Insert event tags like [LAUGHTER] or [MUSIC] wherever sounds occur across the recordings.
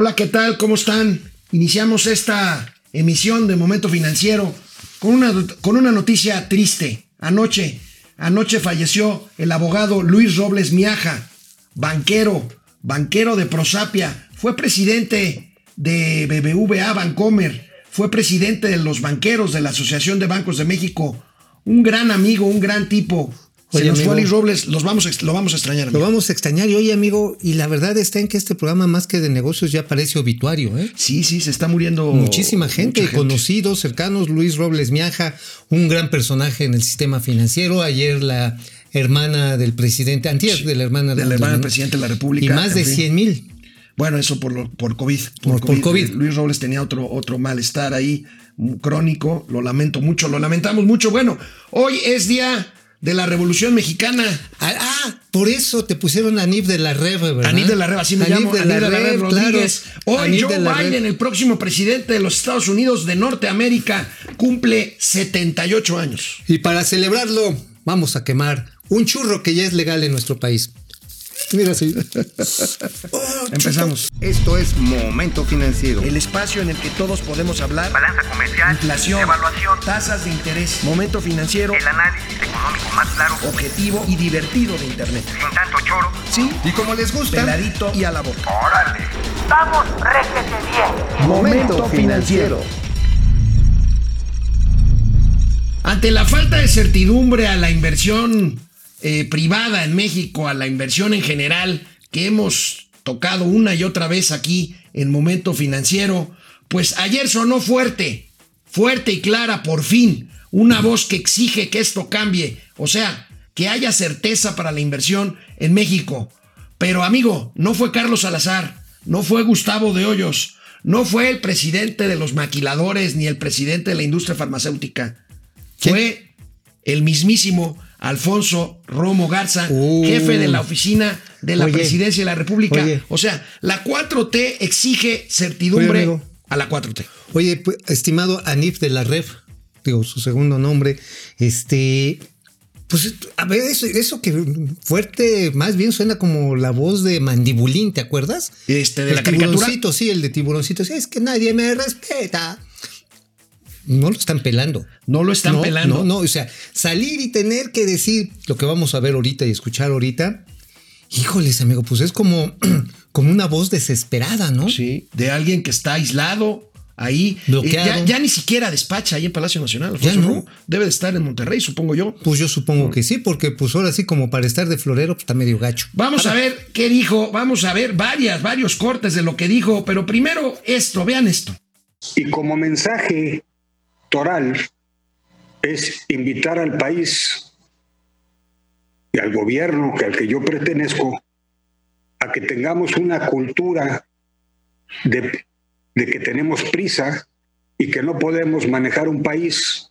Hola, ¿qué tal? ¿Cómo están? Iniciamos esta emisión de Momento Financiero con una, con una noticia triste. Anoche, anoche falleció el abogado Luis Robles Miaja, banquero, banquero de Prosapia, fue presidente de BBVA Bancomer, fue presidente de los banqueros de la Asociación de Bancos de México, un gran amigo, un gran tipo, se nos fue Luis Robles, los vamos, lo vamos a extrañar. Amigo. Lo vamos a extrañar. Y oye, amigo, y la verdad está en que este programa, más que de negocios, ya parece obituario, ¿eh? Sí, sí, se está muriendo. Muchísima gente, conocidos, cercanos. Luis Robles Miaja, un gran personaje en el sistema financiero. Ayer la hermana del presidente, antier de la hermana, de la hermana del presidente de la República. Y más de 100 mil. Bueno, eso por, lo, por COVID. Por, por COVID. Luis Robles tenía otro, otro malestar ahí, crónico. Lo lamento mucho, lo lamentamos mucho. Bueno, hoy es día de la Revolución Mexicana. Ah, ah, por eso te pusieron a Anib de la Rev, ¿verdad? Anib de la Rev, así me Anib llamo. de Anib la de la Rev Rev, Rodríguez. claro. Hoy Joe Biden, el próximo presidente de los Estados Unidos de Norteamérica, cumple 78 años. Y para celebrarlo, vamos a quemar un churro que ya es legal en nuestro país. Mira así. Empezamos. Esto es Momento Financiero. El espacio en el que todos podemos hablar. Balanza comercial, Inflación, evaluación, tasas de interés, momento financiero, el análisis económico más claro, objetivo y divertido de Internet. sin tanto choro. Sí, Y como les gusta, peladito y a la boca. ¡Órale! ¡Vamos, réjete bien! Momento Financiero. Ante la falta de certidumbre a la inversión eh, privada en México, a la inversión en general, que hemos tocado una y otra vez aquí en Momento Financiero, pues ayer sonó fuerte, fuerte y clara, por fin, una voz que exige que esto cambie, o sea, que haya certeza para la inversión en México. Pero amigo, no fue Carlos Salazar, no fue Gustavo de Hoyos, no fue el presidente de los maquiladores ni el presidente de la industria farmacéutica. Fue el mismísimo Alfonso Romo Garza, Uh. jefe de la oficina de la Oye. presidencia de la República. Oye. O sea, la 4T exige certidumbre Oye, a la 4T. Oye, pues, estimado Anif de la Rev, digo su segundo nombre, este, pues a ver, eso, eso que fuerte, más bien suena como la voz de Mandibulín, ¿te acuerdas? Este, de el la caricatura. tiburoncito, sí, el de tiburoncito, sí, es que nadie me respeta. No lo están pelando. No lo están no, pelando. No, no, o sea, salir y tener que decir lo que vamos a ver ahorita y escuchar ahorita. Híjoles, amigo, pues es como, [CLEARS THROAT] como una voz desesperada, ¿no? Sí, de alguien que está aislado ahí. Bloqueado. Eh, ya, ya ni siquiera despacha ahí en Palacio Nacional. Ya no. Romo. Debe de estar en Monterrey, supongo yo. Pues yo supongo que sí, porque pues ahora sí como para estar de florero pues, está medio gacho. Vamos a ver qué dijo. Vamos a ver varias, varios cortes de lo que dijo. Pero primero esto, vean esto. Y como mensaje toral es invitar al país y al gobierno que al que yo pertenezco a que tengamos una cultura de, que tenemos prisa y que no podemos manejar un país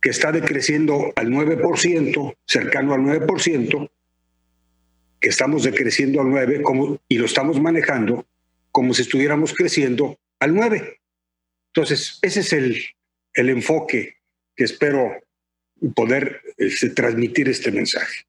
que está decreciendo al 9%, cercano al 9%, que estamos decreciendo al 9% como, y lo estamos manejando como si estuviéramos creciendo al 9%. Entonces, ese es el, el enfoque que espero poder este, transmitir este mensaje.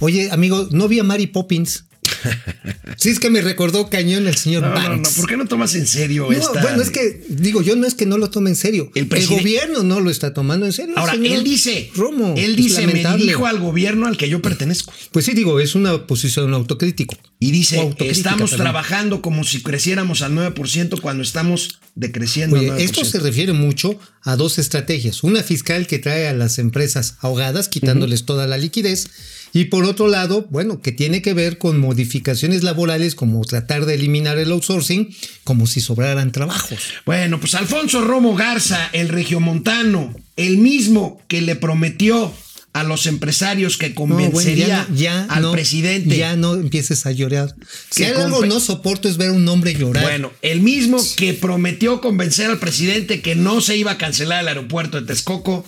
Oye, amigo, no vi a Mary Poppins. [LAUGHS] Sí, es que me recordó cañón el señor No, no, no. Banks. ¿Por qué no tomas en serio No, esta? bueno, es que, digo, yo no es que no lo tome en serio. El gobierno no lo está tomando en serio. Ahora, señor él dice, Romo, él dice, me dirijo al gobierno al que yo pertenezco. Pues sí, digo, es una posición autocrítico. Y dice, autocrítica, estamos trabajando como si creciéramos al 9% cuando estamos decreciendo Oye, al 9%. esto se refiere mucho a dos estrategias. Una fiscal que trae a las empresas ahogadas, quitándoles toda la liquidez. Y por otro lado, bueno, que tiene que ver con modificaciones laborales como tratar de eliminar el outsourcing, como si sobraran trabajos. Bueno, pues Alfonso Romo Garza, el regiomontano, el mismo que le prometió a los empresarios que No, bueno, convencería ya, al no- presidente. Ya no empieces a llorar. Si Que algo no soporto es ver a un hombre llorar. Bueno, el mismo que prometió convencer al presidente que no se iba a cancelar el aeropuerto de Texcoco,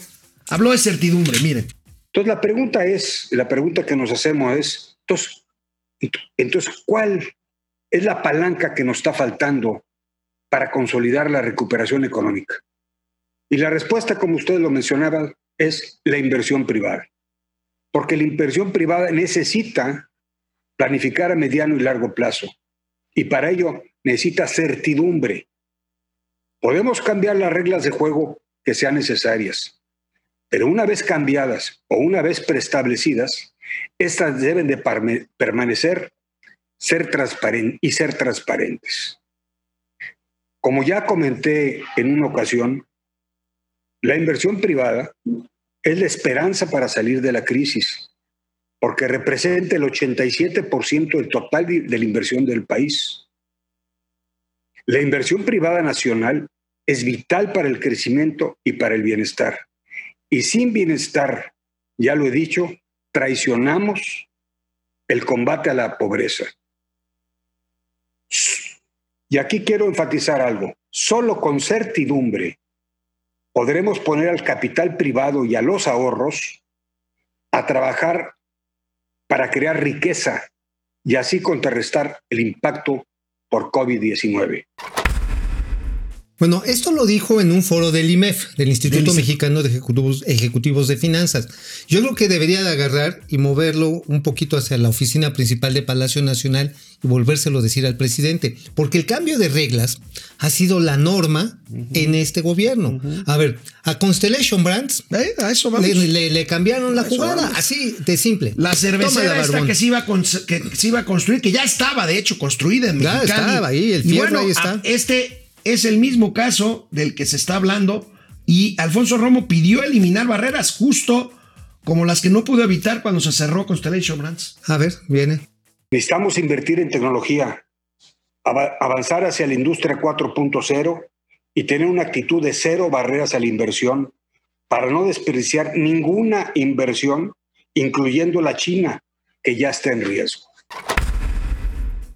habló de certidumbre, miren. Entonces la pregunta es, la pregunta que nos hacemos es, entonces, ¿cuál es la palanca que nos está faltando para consolidar la recuperación económica? Y la respuesta, como ustedes lo mencionaban, es la inversión privada. Porque la inversión privada necesita planificar a mediano y largo plazo. y para ello necesita certidumbre. Podemos cambiar las reglas de juego que sean necesarias, pero una vez cambiadas o una vez preestablecidas, estas deben de permanecer ser y ser transparentes. Como ya comenté en una ocasión, la inversión privada es la esperanza para salir de la crisis, porque representa el 87% del total de la inversión del país. La inversión privada nacional es vital para el crecimiento y para el bienestar. Y sin bienestar, ya lo he dicho, traicionamos el combate a la pobreza. Y aquí quiero enfatizar algo. Solo con certidumbre podremos poner al capital privado y a los ahorros a trabajar para crear riqueza y así contrarrestar el impacto por COVID-19. Bueno, esto lo dijo en un foro del IMEF, del Instituto Mexicano de Ejecutivos, de Finanzas. Yo creo que debería de agarrar y moverlo un poquito hacia la oficina principal de Palacio Nacional y volvérselo a decir al presidente, porque el cambio de reglas ha sido la norma en este gobierno. A ver, a Constellation Brands ¿Eh? a eso le, cambiaron la jugada, así de simple. La cervecera esta que se, iba a que se iba a construir, que ya estaba de hecho construida en Mexicali. Ya estaba ahí, el fierro ahí está. Este es el mismo caso del que se está hablando y Alfonso Romo pidió eliminar barreras justo como las que no pudo evitar cuando se cerró Constellation Brands. A ver, viene. Necesitamos invertir en tecnología, avanzar hacia la industria 4.0 y tener una actitud de cero barreras a la inversión para no desperdiciar ninguna inversión, incluyendo la China, que ya está en riesgo.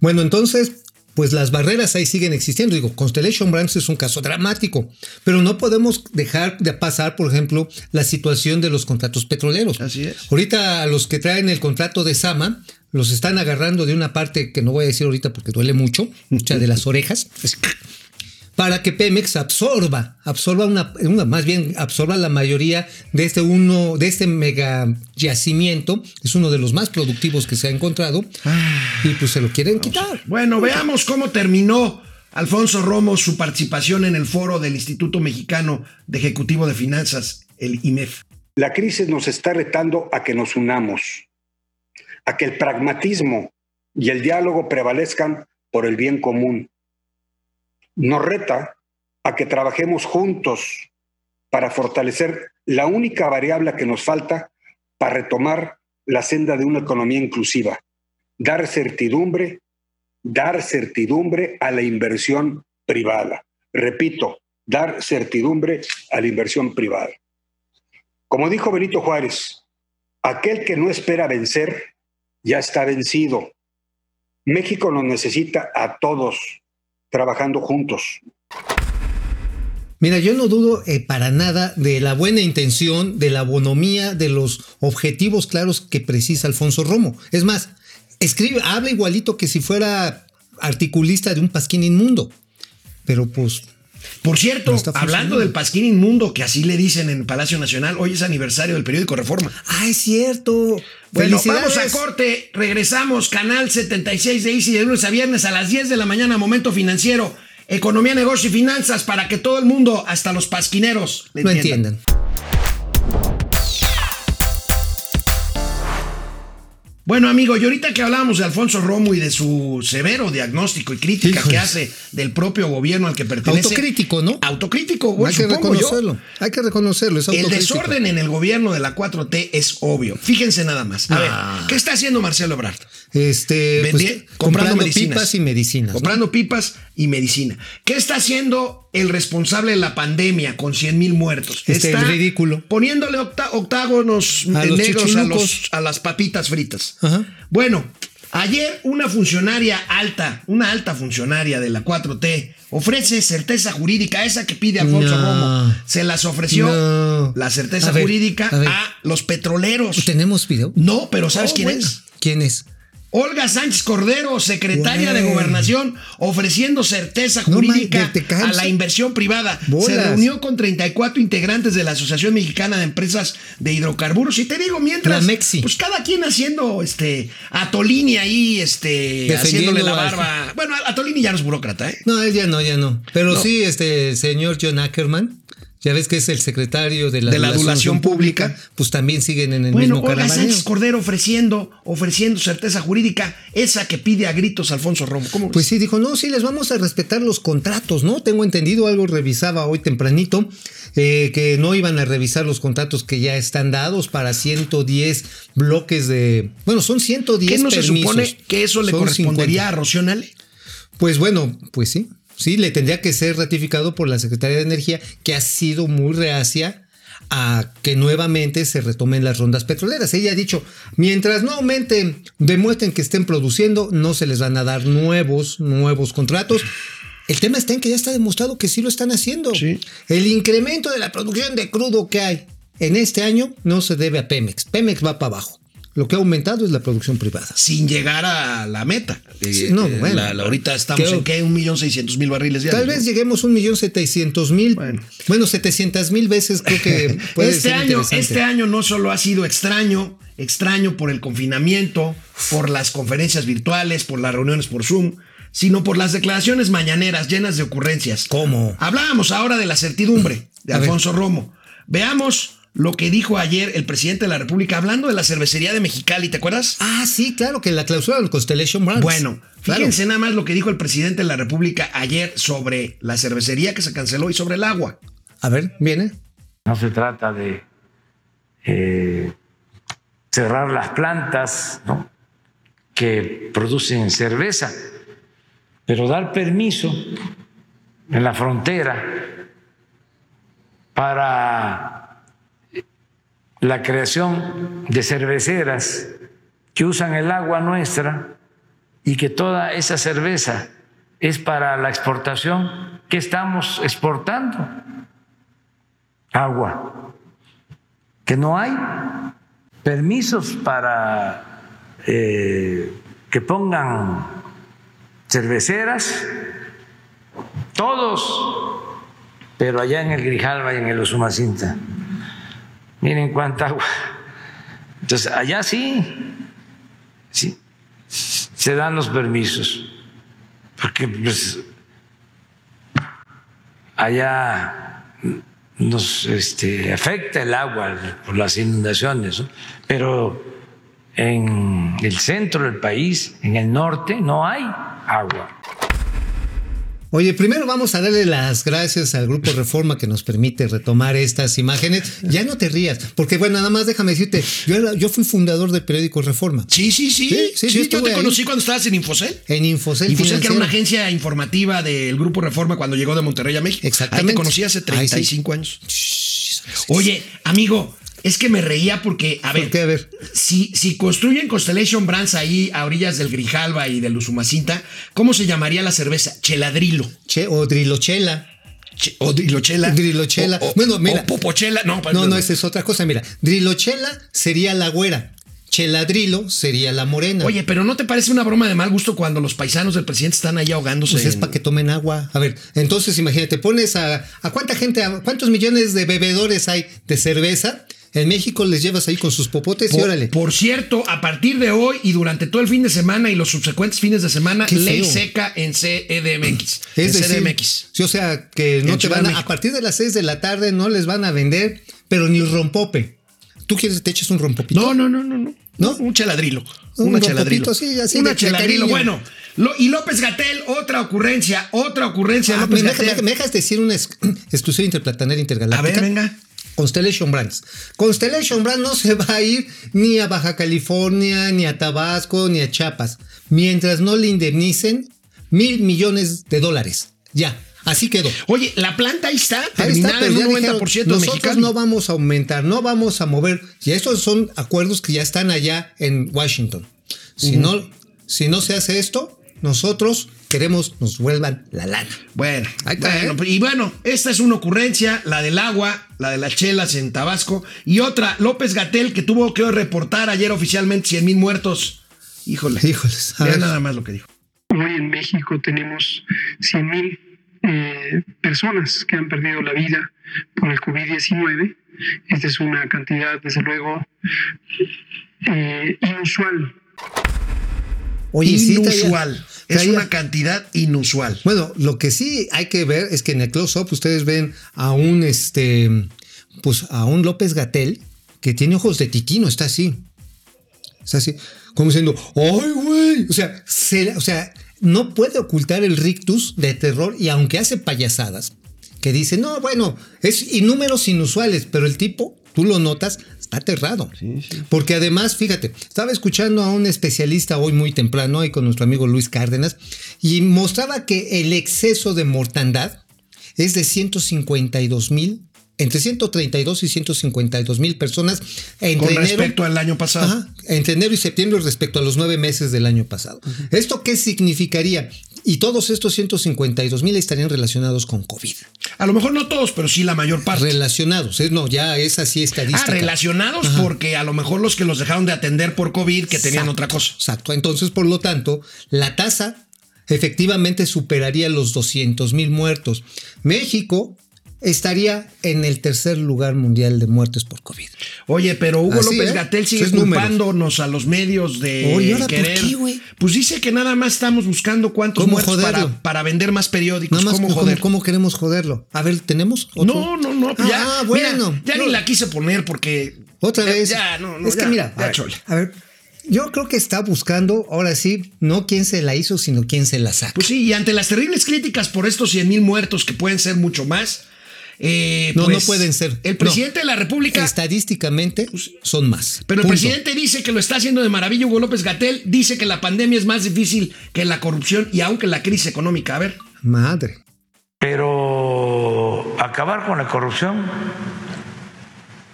Bueno, entonces, pues las barreras ahí siguen existiendo. Digo, Constellation Brands es un caso dramático, pero no podemos dejar de pasar, por ejemplo, la situación de los contratos petroleros. Así es. Ahorita a los que traen el contrato de Sama los están agarrando de una parte que no voy a decir ahorita porque duele mucho, mucha de las [LAUGHS] orejas para que Pemex absorba, absorba una, más bien absorba la mayoría de este uno, de este mega yacimiento, es uno de los más productivos que se ha encontrado, ah. y pues se lo quieren quitar. Bueno, veamos cómo terminó Alfonso Romo su participación en el foro del Instituto Mexicano de Ejecutivo de Finanzas, el IMEF. La crisis nos está retando a que nos unamos, a que el pragmatismo y el diálogo prevalezcan por el bien común nos reta a que trabajemos juntos para fortalecer la única variable que nos falta para retomar la senda de una economía inclusiva, dar certidumbre, dar certidumbre a la inversión privada. Repito, dar certidumbre a la inversión privada. Como dijo Benito Juárez, aquel que no espera vencer ya está vencido. México nos necesita a todos, trabajando juntos. Mira, yo no dudo eh, para nada de la buena intención, de la bonomía, de los objetivos claros que precisa Alfonso Romo. Es más, escribe, habla igualito que si fuera articulista de un pasquín inmundo. Pero pues por cierto, hablando del Pasquín Inmundo, que así le dicen en Palacio Nacional, hoy es aniversario del periódico Reforma. Ah, es cierto. Bueno, vamos a corte, regresamos, canal 76 de Easy de lunes a viernes a las 10 de la mañana, momento financiero, economía, negocio y finanzas, para que todo el mundo, hasta los pasquineros, lo entiendan. Bueno, amigo, y ahorita que hablábamos de Alfonso Romo y de su severo diagnóstico y crítica que hace del propio gobierno al que pertenece. Autocrítico, ¿no? Autocrítico, bueno, Hay que reconocerlo. Hay que reconocerlo. Es el desorden en el gobierno de la 4T es obvio. Fíjense nada más. A ver. ¿qué está haciendo Marcelo Ebrard? Este, pues, comprando, pipas y medicinas. Comprando pipas y medicina. ¿Qué está haciendo el responsable de la pandemia con 100 mil muertos? Este está ridículo. Poniéndole octágonos a negros a, a, las papitas fritas. Bueno, ayer una funcionaria alta, una alta funcionaria de la 4T, ofrece certeza jurídica, esa que pide Alfonso Romo. Se las ofreció la certeza jurídica a, los petroleros. ¿Tenemos video? No, pero ¿sabes quién es? ¿Quién es? Olga Sánchez Cordero, secretaria de. Gobernación, ofreciendo certeza jurídica a la inversión privada. Se reunió con 34 integrantes de la Asociación Mexicana de Empresas de Hidrocarburos. Y te digo, mientras, pues cada quien haciendo este Atolini ahí, este, haciéndole la barba. Bueno, Atolini ya no es burócrata, ¿eh? No, él ya no, ya no. Pero No. sí, este señor John Ackerman, ya ves que es el secretario de la, De la adulación pública. pues también siguen en el Bueno, mismo Olga. Sánchez Cordero ofreciendo, ofreciendo certeza jurídica, esa que pide a gritos Alfonso Romo. Pues sí, dijo, no, sí, les vamos a respetar los contratos, ¿no? Tengo entendido, algo revisaba hoy tempranito, eh, que no iban a revisar los contratos que ya están dados para 110 bloques de... Bueno, son 110 ¿Qué no se supone que eso le correspondería 50. a Rocío Nale? Pues bueno, pues sí. Sí, le tendría que ser ratificado por la Secretaría de Energía, que ha sido muy reacia a que nuevamente se retomen las rondas petroleras. Ella ha dicho, mientras no aumenten, demuestren que estén produciendo, no se les van a dar nuevos, nuevos contratos. El tema está en que ya está demostrado que sí lo están haciendo. Sí. El incremento de la producción de crudo que hay en este año no se debe a Pemex. Pemex va para abajo. Lo que ha aumentado es la producción privada. Sin llegar a la meta. Sí, Eh, no, eh, bueno. la- la- ahorita estamos Creo- en qué, un millón seiscientos mil barriles diarios. Tal vez ¿no? lleguemos a un millón setecientos mil. Bueno. Bueno, setecientas mil veces creo que [LAUGHS] puede este ser año, este año no solo ha sido extraño, extraño por el confinamiento, por las conferencias virtuales, por las reuniones por Zoom, sino por las declaraciones mañaneras llenas de ocurrencias. ¿Cómo? Hablábamos ahora de la certidumbre de A ver. Alfonso Romo. Veamos lo que dijo ayer el presidente de la República hablando de la cervecería de Mexicali, ¿te acuerdas? Ah, sí, claro, que la clausura del Constellation Brands. Bueno, Claro. fíjense nada más lo que dijo el presidente de la República ayer sobre la cervecería que se canceló y sobre el agua. A ver, viene. No se trata de eh, cerrar las plantas ¿no? que producen cerveza, pero dar permiso en la frontera para la creación de cerveceras que usan el agua nuestra y que toda esa cerveza es para la exportación que estamos exportando. Agua, que no hay permisos para eh, que pongan cerveceras, todos, pero allá en el Grijalva y en el Usumacinta, miren cuánta agua. Entonces, allá sí, sí, se dan los permisos, porque pues allá nos este, afecta el agua por las inundaciones, pero en el centro del país, en el norte, no hay agua. Oye, primero vamos a darle las gracias al Grupo Reforma que nos permite retomar estas imágenes. Ya no te rías, porque bueno, nada más déjame decirte, yo, era- yo fui fundador del periódico Reforma. Sí, sí, sí. Sí, sí, Sí, sí, yo te ahí. conocí cuando estabas en Infocel. En Infocel, Infocel, que era una agencia informativa del Grupo Reforma cuando llegó de Monterrey a México. Exactamente. Ahí te conocí hace Ahí 35 años. Oye, amigo, es que me reía porque, a ¿Por ver, qué? A ver. Si, si construyen Constellation Brands ahí a orillas del Grijalva y del Usumacinta, ¿cómo se llamaría la cerveza? Cheladrilo. Che, o Drilochela. Che- o Drilochela. Drilochela. O, o- Bueno, mira. o Popochela. No, No, no, esa es otra cosa. Mira, Drilochela sería la güera. Cheladrilo sería la morena. Oye, pero ¿no te parece una broma de mal gusto cuando los paisanos del presidente están ahí ahogándose? Pues es en- para que tomen agua. A ver, entonces imagínate, pones a, a cuánta gente, a cuántos millones de bebedores hay de cerveza. En México les llevas ahí con sus popotes y órale. por cierto, a partir de hoy y durante todo el fin de semana y los subsecuentes fines de semana, ley seca en CEDMX. Es en decir, CDMX. sí, o sea, que no En te Ciudad van a, a partir de las 6 de la tarde no les van a vender, pero ni rompope. ¿Tú quieres que te eches un rompopito? No, no, no, no, no. ¿No? Un cheladrilo. Un una cheladrilo. sí, así una de- cariño. Bueno, lo- y López Gatel, otra ocurrencia, otra ocurrencia. Ah, López me, me dejas decir una ex- [CLEARS THROAT] exclusiva interplanetaria A intergaláctica. ver, venga. Constellation Brands. Constellation Brands no [LAUGHS] se va a ir ni a Baja California, ni a Tabasco, ni a Chiapas, mientras no le indemnicen mil millones de dólares. Ya, así quedó. Oye, la planta ahí está, Ahí está, pero en ya un dijeron, 90% de nosotros no vamos a aumentar, no vamos a mover. Y estos son acuerdos que ya están allá en Washington. Si, no, si no se hace esto, nosotros queremos nos vuelvan la lana. Bueno, Ahí está, bueno, ¿eh? y bueno, esta es una ocurrencia, la del agua, la de las chelas en Tabasco, y otra, López Gatel, que tuvo que reportar ayer oficialmente 100 mil muertos Híjole. Híjoles. Vean ver. nada más lo que dijo. Hoy en México tenemos 100.000 eh, personas que han perdido la vida por el COVID-19. Esta es una cantidad, desde luego, eh, inusual. Oye, sí, inusual. es traía- una cantidad inusual. Bueno, lo que sí hay que ver es que en el close-up ustedes ven a un este pues a un López Gatel que tiene ojos de titino, está así. Está así, como diciendo, ¡ay, güey! O sea, se- o sea, no puede ocultar el rictus de terror y aunque hace payasadas, que dice, no, bueno, es y números inusuales, pero el tipo, tú lo notas, está aterrado. Porque además, fíjate, estaba escuchando a un especialista hoy muy temprano, ahí con nuestro amigo Luis Cárdenas, y mostraba que el exceso de mortandad es de 152 mil, entre 132 y 152 mil personas entre Con enero- respecto al año pasado. Ajá, entre enero y septiembre respecto a los nueve meses del año pasado. ¿Esto qué significaría? Y todos estos 152 mil estarían relacionados con COVID. A lo mejor no todos, pero sí la mayor parte. Relacionados, ¿eh? no, ya es así Ah, estadística. relacionados porque a lo mejor los que los dejaron de atender por COVID que tenían Exacto, otra cosa. Exacto. Entonces, por lo tanto, la tasa efectivamente superaría los 200 mil muertos. México estaría en el tercer lugar mundial de muertes por COVID. Oye, pero Hugo Así, López ¿eh? Gatel sigue culpándonos a los medios de Oye, ¿y ahora por querer. qué, güey? pues dice que nada más estamos buscando cuántos ¿Cómo muertos para, para vender más periódicos. Nada más, ¿Cómo ¿cómo, joder? cómo queremos joderlo? A ver, ¿tenemos? otro? No, no, no. ya, Ah, bueno. mira, ya No. ni la quise poner porque. Otra vez. Ya, no, no. es ya, que mira, ya, a, ver, a ver, yo creo que está buscando, ahora sí, no quién se la hizo, sino quién se la saca. Pues sí, y ante las terribles críticas por estos 100 mil muertos que pueden ser mucho más. Eh, no, pues, no pueden ser. El presidente No. de la República. Estadísticamente son más. Pero el presidente dice que lo está haciendo de maravilla. Hugo López Gatel dice que la pandemia es más difícil que la corrupción y aunque la crisis económica. A ver. Madre. Pero acabar con la corrupción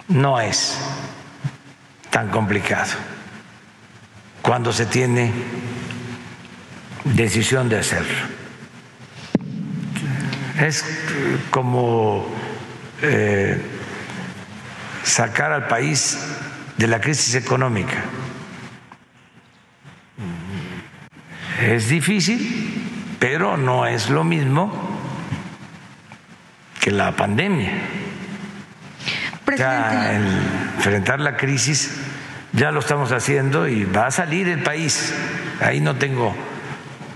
no es tan complicado cuando se tiene decisión de hacerlo. Es como eh, sacar al país de la crisis económica. Es difícil, pero no es lo mismo que la pandemia. El enfrentar la crisis ya lo estamos haciendo y va a salir el país. Ahí no tengo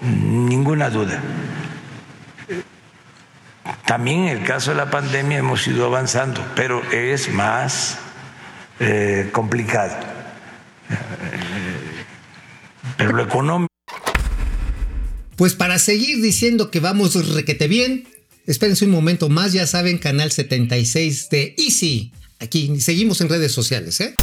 ninguna duda. También en el caso de la pandemia hemos ido avanzando, pero es más eh, complicado. Pero lo económico Pues para seguir diciendo que vamos requete bien, espérense un momento más, ya saben, canal 76 de Easy. Aquí seguimos en redes sociales, ¿eh?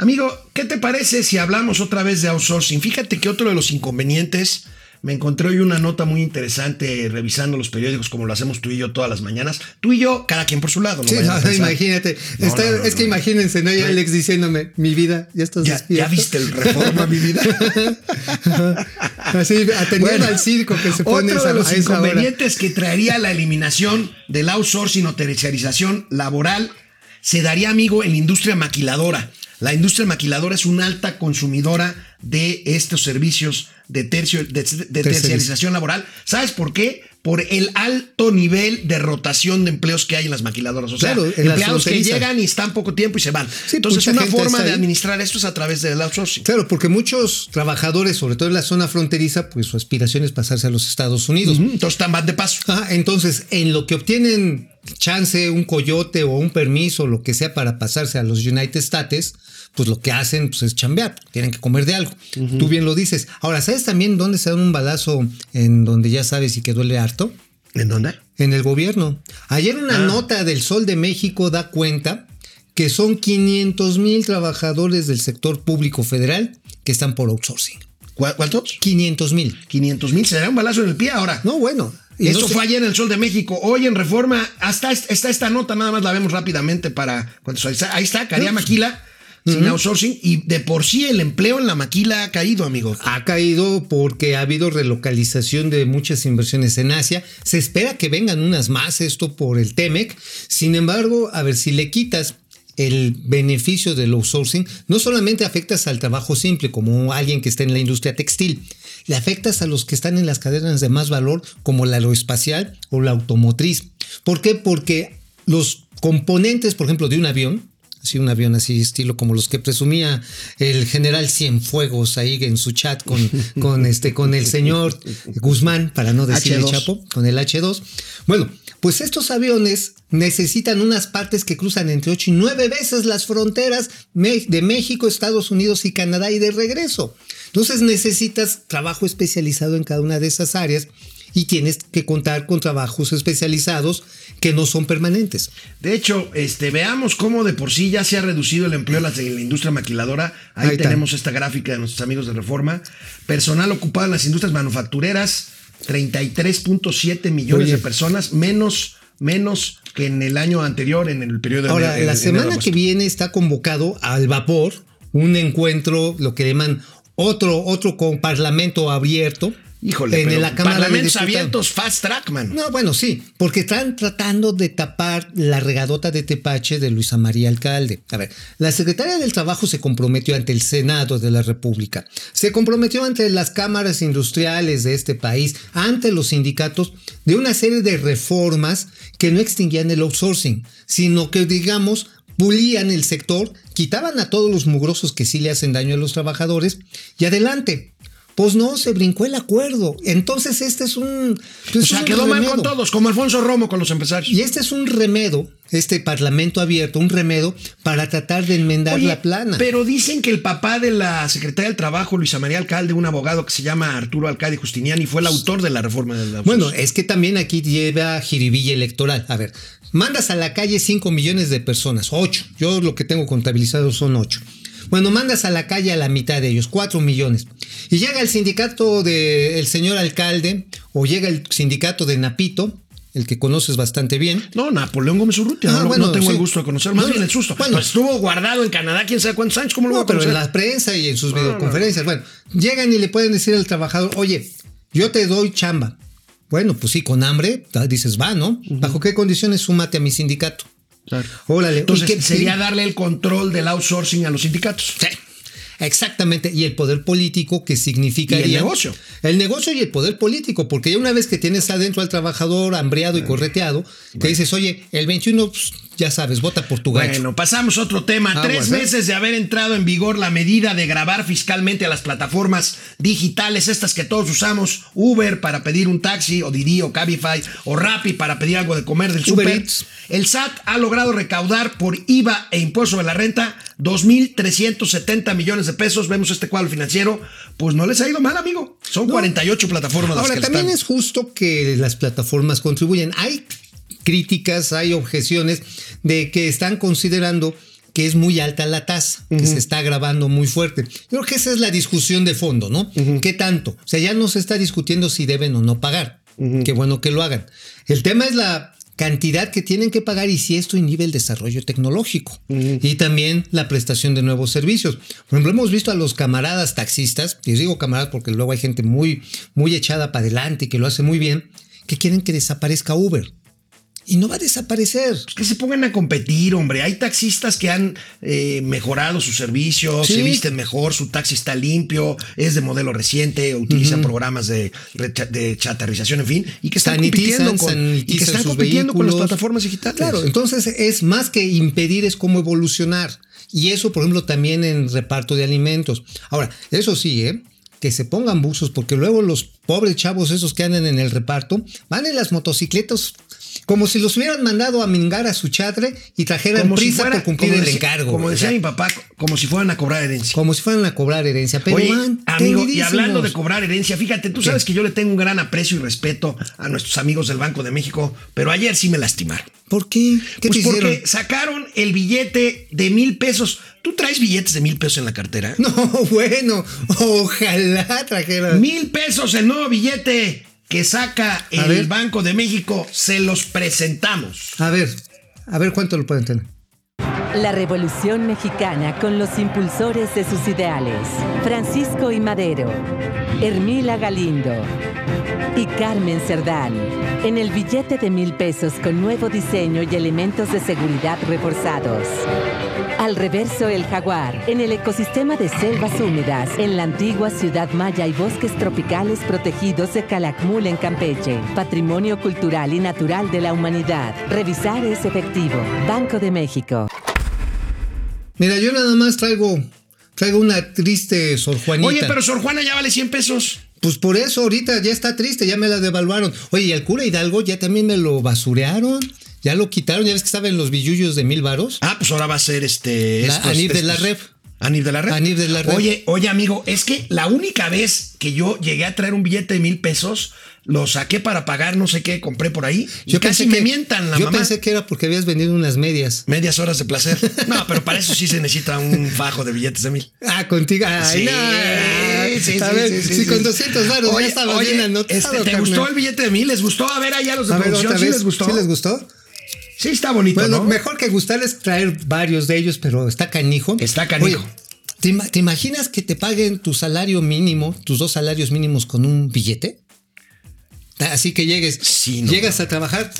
Amigo, ¿qué te parece si hablamos otra vez de outsourcing? Fíjate que otro de los inconvenientes, me encontré hoy una nota muy interesante revisando los periódicos como lo hacemos tú y yo todas las mañanas. Tú y yo, cada quien por su lado. No Sí, no, [LAUGHS] imagínate. No, Está- es que imagínense, ¿no? Y Alex diciéndome, mi vida, ya estás Ya, despierto. ya viste el reforma, mi vida. [LAUGHS] Así, atendiendo Bueno, al circo que se pone Otro de los a esa hora. inconvenientes que traería la eliminación del outsourcing o terciarización laboral se daría, amigo, en la industria maquiladora. La industria maquiladora es una alta consumidora de estos servicios de, tercio, de, de terciarización laboral. ¿Sabes por qué? Por el alto nivel de rotación de empleos que hay en las maquiladoras. O sea, Claro, empleados que llegan y están poco tiempo y se van. Sí, Entonces, mucha una forma de administrar esto es a través del outsourcing. Claro, porque muchos trabajadores, sobre todo en la zona fronteriza, pues su aspiración es pasarse a los Estados Unidos. Entonces, están van de paso. Ah, entonces, en lo que obtienen chance, un coyote o un permiso, lo que sea para pasarse a los United States, pues lo que hacen pues, es chambear, tienen que comer de algo. Tú bien lo dices. Ahora, ¿sabes también dónde se dan un balazo en donde ya sabes y que duele harto? ¿En dónde? En el gobierno. Ayer una Ah. nota del Sol de México da cuenta que son 500 mil trabajadores del sector público federal que están por outsourcing. ¿Cu- ¿Cuántos? 500 mil. 500 mil. Se dará un balazo en el pie ahora. No, bueno. y Esto no sé- fue ayer en el Sol de México. Hoy en Reforma, hasta est- está esta nota, nada más la vemos rápidamente para. Ahí está, ahí está Caría Maquila, sin outsourcing. Y de por sí el empleo en la maquila ha caído, amigo. ha caído porque ha habido relocalización de muchas inversiones en Asia. Se espera que vengan unas más, esto por el TEMEC. Sin embargo, a ver, si le quitas el beneficio del outsourcing no solamente afectas al trabajo simple, como alguien que está en la industria textil, le afectas a los que están en las cadenas de más valor, como la aeroespacial o la automotriz. ¿Por qué? Porque los componentes, por ejemplo, de un avión, así un avión así estilo como los que presumía el general Cienfuegos ahí en su chat con, [LAUGHS] con, este, con el señor Guzmán, para no decir el H2. Chapo, con el H2. Bueno, pues estos aviones necesitan unas partes que cruzan entre 8 y 9 veces las fronteras de México, Estados Unidos y Canadá y de regreso. Entonces necesitas trabajo especializado en cada una de esas áreas y tienes que contar con trabajos especializados que no son permanentes. De hecho, este, veamos cómo de por sí ya se ha reducido el empleo en la, en la industria maquiladora. Ahí, tenemos esta gráfica de nuestros amigos de Reforma. Personal ocupado en las industrias manufactureras, 33.7 millones Oye. de personas, menos, menos que en el año anterior, en el periodo de Ahora, enero- la enero- semana que viene está convocado al vapor un encuentro, lo que llaman otro, otro con parlamento abierto. Híjole, en pero la Cámara de parlamentos Diputados. abiertos, fast track, man. No, bueno, sí, porque están tratando de tapar la regadota de tepache de Luisa María Alcalde. A ver, la secretaria del Trabajo se comprometió ante el Senado de la República, se comprometió ante las cámaras industriales de este país, ante los sindicatos, de una serie de reformas que no extinguían el outsourcing, sino que, digamos, pulían el sector, quitaban a todos los mugrosos que sí le hacen daño a los trabajadores y adelante. Pues no, se brincó el acuerdo. Entonces este es un... O pues sea, quedó mal con todos, como Alfonso Romo con los empresarios. Y este es un remedo, este parlamento abierto, un remedo para tratar de enmendar Oye, la plana. Pero dicen que el papá de la secretaria del Trabajo, Luisa María Alcalde, un abogado que se llama Arturo Alcalde Justiniani, fue el autor de la reforma del Bueno, es que también aquí lleva jiribilla electoral. A ver, mandas a la calle 5 millones de personas, 8. Yo lo que tengo contabilizado son 8. Bueno, mandas a la calle a la mitad de ellos, 4 millones. Y llega el sindicato del señor alcalde, o llega el sindicato de Napito, el que conoces bastante bien. No, Napoleón Gómez Urrutia, Ah, no, bueno, no tengo sí. el gusto de conocer, más No, bien el susto. bueno. Pues estuvo guardado en Canadá, quién sabe cuántos años, ¿cómo lo voy No, a pero en la prensa y en sus videoconferencias. Bueno, llegan y le pueden decir al trabajador, oye, yo te doy chamba. Bueno, pues sí, con hambre, ta- dices, va, ¿no? ¿Bajo qué condiciones súmate a mi sindicato? Claro. Órale. Entonces ¿y qué- sería sí? darle el control del outsourcing a los sindicatos. Sí, Exactamente, y el poder político que significa el negocio. El negocio y el poder político, porque ya una vez que tienes adentro al trabajador hambriado y correteado, que dices, oye, el 21, pues, ya sabes, vota por tu. Bueno, pasamos a otro tema. Tres ¿eh? meses de haber entrado en vigor la medida de grabar fiscalmente a las plataformas digitales, estas que todos usamos, Uber para pedir un taxi, o Didi, o Cabify, o Rappi para pedir algo de comer del Uber super. Eats. El SAT ha logrado recaudar por IVA e impuesto de la renta 2.370 millones de pesos. Vemos este cuadro financiero. Pues no les ha ido mal, amigo. Son 48 plataformas las Ahora, que también están. es justo que las plataformas contribuyen. Hay críticas, hay objeciones de que están considerando que es muy alta la tasa, que se está grabando muy fuerte. Yo creo que esa es la discusión de fondo, ¿no? ¿Qué tanto? O sea, ya no se está discutiendo si deben o no pagar. Qué bueno que lo hagan. El tema es la cantidad que tienen que pagar y si esto inhibe el desarrollo tecnológico y también la prestación de nuevos servicios. Por ejemplo, hemos visto a los camaradas taxistas, y digo camaradas porque luego hay gente muy, muy echada para adelante y que lo hace muy bien, que quieren que desaparezca Uber. Y no va a desaparecer. Pues que se pongan a competir, hombre. Hay taxistas que han eh, mejorado su servicio, Sí. se visten mejor, su taxi está limpio, es de modelo reciente, utilizan programas de, de chatarrización, en fin, y que están Sanitizan, compitiendo, con, y que están compitiendo con las plataformas digitales. Claro, entonces es más que impedir, es como evolucionar. Y eso, por ejemplo, también en reparto de alimentos. Ahora, eso sí, ¿eh? que se pongan buzos, porque luego los pobres chavos esos que andan en el reparto van en las motocicletas como si los hubieran mandado a mingar a su chatre y trajeran como si prisa fuera, por cumplir el encargo. Como decía O sea, mi papá, como si fueran a cobrar herencia. como si fueran a cobrar herencia. Pero Oye, amigo, y hablando de cobrar herencia, fíjate, tú sabes que yo le tengo un gran aprecio y respeto a nuestros amigos del Banco de México, pero ayer sí me lastimaron. ¿Por qué? ¿Qué Pues porque hicieron? sacaron el billete de mil pesos. ¿Tú traes billetes de mil pesos en la cartera? [LAUGHS] No, bueno, ojalá trajeran. Mil pesos el nuevo billete que saca el ver. Banco de México. Se los presentamos. A ver, a ver cuánto lo pueden tener. La Revolución Mexicana con los impulsores de sus ideales. Francisco y Madero. Hermila Galindo. Y Carmen Cerdán. En el billete de mil pesos con nuevo diseño y elementos de seguridad reforzados. Al reverso el jaguar, en el ecosistema de selvas húmedas, en la antigua ciudad maya y bosques tropicales protegidos de Calakmul en Campeche. Patrimonio cultural y natural de la humanidad. Revisar es efectivo. Banco de México. Mira, yo nada más traigo, traigo una triste Sor Juanita. Oye, pero Sor Juana ya vale 100 pesos. Pues por eso ahorita ya está triste, ya me la devaluaron. Oye, y al cura Hidalgo ya también me lo basurearon. Ya lo quitaron, ya ves que estaba en los billullos de mil varos. Ah, pues ahora va a ser este. La estos- Anir de la Rev. Anir de la Red. Anir de la Red. Oye, oye, amigo, es que la única vez que yo llegué a traer un billete de mil pesos, lo saqué para pagar no sé qué, compré por ahí. Y casi me mientan la yo mamá. pensé que era porque habías vendido unas medias. Medias horas de placer. [LAUGHS] No, pero para eso sí se necesita un fajo de billetes de mil. Ah, contigo. Ay, Sí, no. Sí, a sí, ver, sí, sí, si con 200 varos ya estaba oye, bien anotado. este, ¿Te carnal. gustó el billete de mil? ¿Les gustó? A ver, allá los de A producción, ¿sí les gustó? ¿Sí les gustó? Sí, está bonito, Bueno, ¿no? mejor que gustarles traer varios de ellos, pero está canijo. Está canijo. Oye, ¿te, ima- te imaginas que te paguen tu salario mínimo, tus dos salarios mínimos con un billete? Así que llegues, Sí, no, llegas a trabajar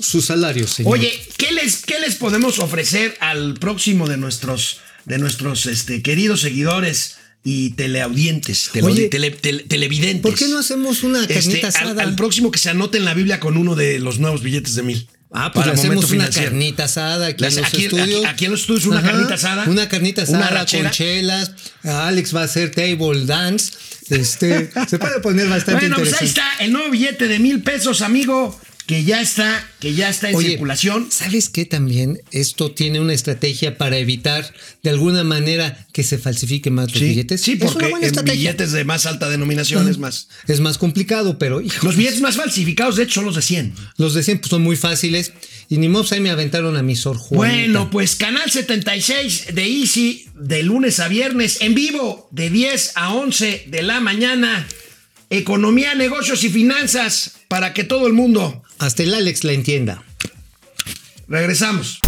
su salario, señor. Oye, ¿qué les, ¿qué les podemos ofrecer al próximo de nuestros, de nuestros este, queridos seguidores y teleaudientes, tele- Oye, tele- tele- televidentes? ¿por qué no hacemos una Este, carnita asada? al próximo que se anote en la Biblia con uno de los nuevos billetes de mil. Ah, pues Para le hacemos una carnita asada aquí en los aquí- estudios. aquí- aquí en los estudios una carnita asada, Una carnita una asada arrachera. con chelas. Alex va a hacer table dance. Este, se puede poner bastante Bueno, pues ahí interesante. está el nuevo billete de mil pesos, amigo, que ya está, que ya está en Oye, circulación. ¿Sabes qué también? Esto tiene una estrategia para evitar de alguna manera que se falsifiquen más los Sí, billetes. sí, porque en estrategia. billetes de más alta denominación es más. Es más complicado, pero Los billetes más falsificados, de hecho, son los de 100. los de 100 pues, son muy fáciles. Y ni modo, ahí me aventaron a mi Sor Juanita. Bueno, pues Canal 76 de Easy de lunes a viernes en vivo de 10 a 11 de la mañana. Economía, negocios y finanzas para que todo el mundo. Hasta el Alex la entienda. Regresamos.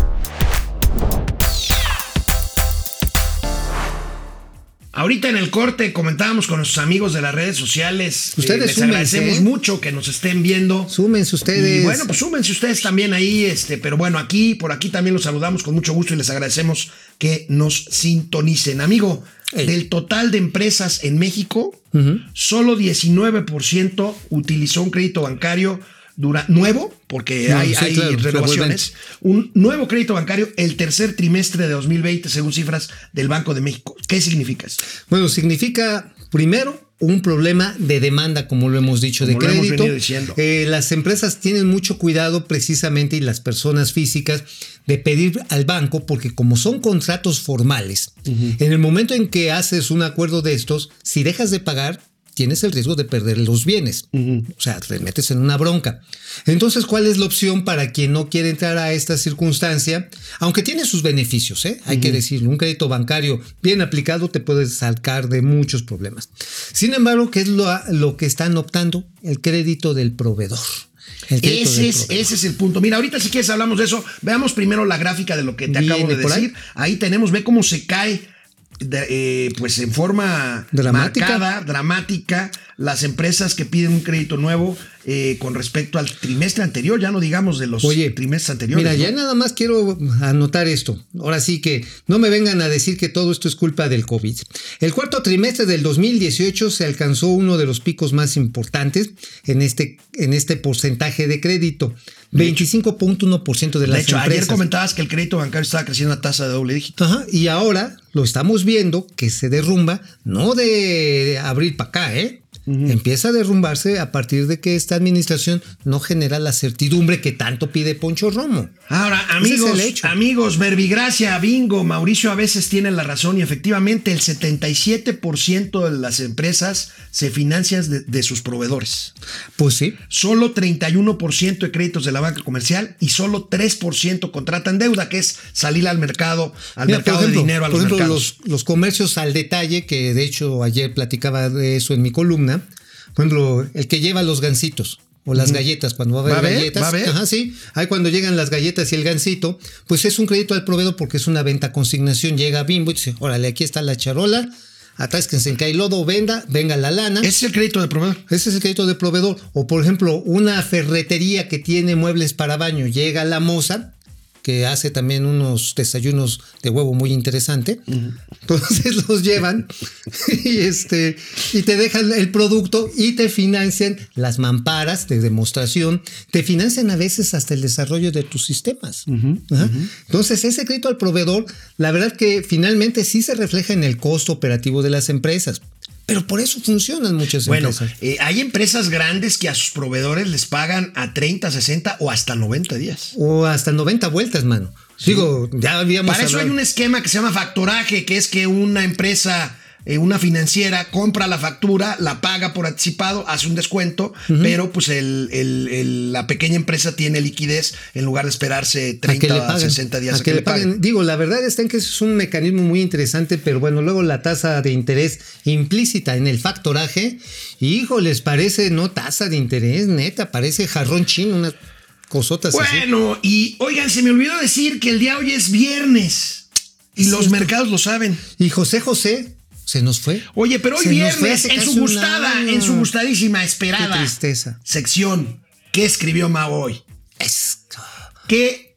Ahorita en el corte comentábamos con nuestros amigos de las redes sociales. Eh, Ustedes les súmense, agradecemos ¿eh? mucho que nos estén viendo. Súmense ustedes. Y bueno, pues súmense ustedes también ahí, este, pero bueno, aquí, por aquí también los saludamos con mucho gusto y les agradecemos que nos sintonicen. Amigo, Ey. del total de empresas en México, solo 19% utilizó un crédito bancario dura, nuevo, porque No, hay, sí, hay claro, renovaciones, un nuevo crédito bancario el tercer trimestre de 2020, según cifras del Banco de México. ¿Qué significa esto? Bueno, significa primero un problema de demanda, como lo hemos dicho, Como de crédito. Eh, las empresas tienen mucho cuidado precisamente y las personas físicas de pedir al banco porque como son contratos formales, en el momento en que haces un acuerdo de estos, si dejas de pagar, tienes el riesgo de perder los bienes. O sea, te metes en una bronca. Entonces, ¿cuál es la opción para quien no quiere entrar a esta circunstancia? Aunque tiene sus beneficios, ¿eh? hay que decirlo. Un crédito bancario bien aplicado te puede sacar de muchos problemas. Sin embargo, ¿qué es lo, lo que están optando? El crédito del proveedor. Ese es, proveedor. ese es el punto. Mira, ahorita si quieres hablamos de eso. Veamos primero la gráfica de lo que te Viene acabo de por ahí. decir. Ahí. tenemos, ve cómo se cae. Eh, pues en forma Dramática. marcada, dramática, las empresas que piden un crédito nuevo eh, con respecto al trimestre anterior, ya no digamos de los Oye, trimestres anteriores. Mira, ya nada más quiero anotar esto. Ahora sí que no me vengan a decir que todo esto es culpa del COVID. El cuarto trimestre del 2018 se alcanzó uno de los picos más importantes en este, en este porcentaje de crédito. 25.1% de las De hecho, ayer empresas. comentabas que el crédito bancario estaba creciendo a tasa de doble dígito. Ajá, y ahora lo estamos viendo que se derrumba, no de abril para acá, ¿eh? Empieza a derrumbarse a partir de que esta administración no genera la certidumbre que tanto pide Poncho Romo. Ahora, Ese es amigos, el hecho. amigos, Verbigracia, Bingo, Mauricio a veces tiene la razón y efectivamente el 77% de las empresas se financian de, de sus proveedores. Pues sí. Solo 31% de créditos de la banca comercial y solo 3% contratan deuda, que es salir al mercado, al Mira, mercado de dinero, a los por ejemplo, mercados. los, los comercios al detalle, que de hecho ayer platicaba de eso en mi columna. Por ejemplo, el que lleva los gancitos o las galletas, cuando va a haber galletas. ¿Va a haber? Ajá, sí. Ahí cuando llegan las galletas y el gancito, pues es un crédito al proveedor porque es una venta consignación. Llega Bimbo y dice, órale, aquí está la charola, atásquense en que hay lodo, venda, venga la lana. Ese es el crédito de proveedor. Ese es el crédito de proveedor. O por ejemplo, una ferretería que tiene muebles para baño, llega la moza, que hace también unos desayunos de huevo muy interesante. Entonces [LAUGHS] los llevan [LAUGHS] y, este, y te dejan el producto y te financian las mamparas de demostración, te financian a veces hasta el desarrollo de tus sistemas. Entonces ese crédito al proveedor, la verdad que finalmente sí se refleja en el costo operativo de las empresas. Pero por eso funcionan muchas Bueno, empresas. eh, hay empresas grandes que a sus proveedores les pagan a 30, 60 o hasta 90 días. O hasta 90 vueltas, mano. Digo, ya habíamos Para eso hay un esquema que se llama factoraje, que es que una empresa, eh, una financiera, compra la factura, la paga por anticipado, hace un descuento, pero pues el- el- el- la pequeña empresa tiene liquidez en lugar de esperarse a que 30 le a paguen, 60 días a que le paguen. Digo, la verdad está en que es un mecanismo muy interesante, pero bueno, luego la tasa de interés implícita en el factoraje, hijo, les parece no tasa de interés, neta, parece jarrón chino, unas cosotas así. Bueno, y oigan, se me olvidó decir que el día hoy es viernes y los mercados lo saben. Y José José se nos fue. Oye, pero hoy Se viernes, en su gustada, en su gustadísima, esperada Qué tristeza. sección, ¿qué escribió Mao hoy? ¿Qué,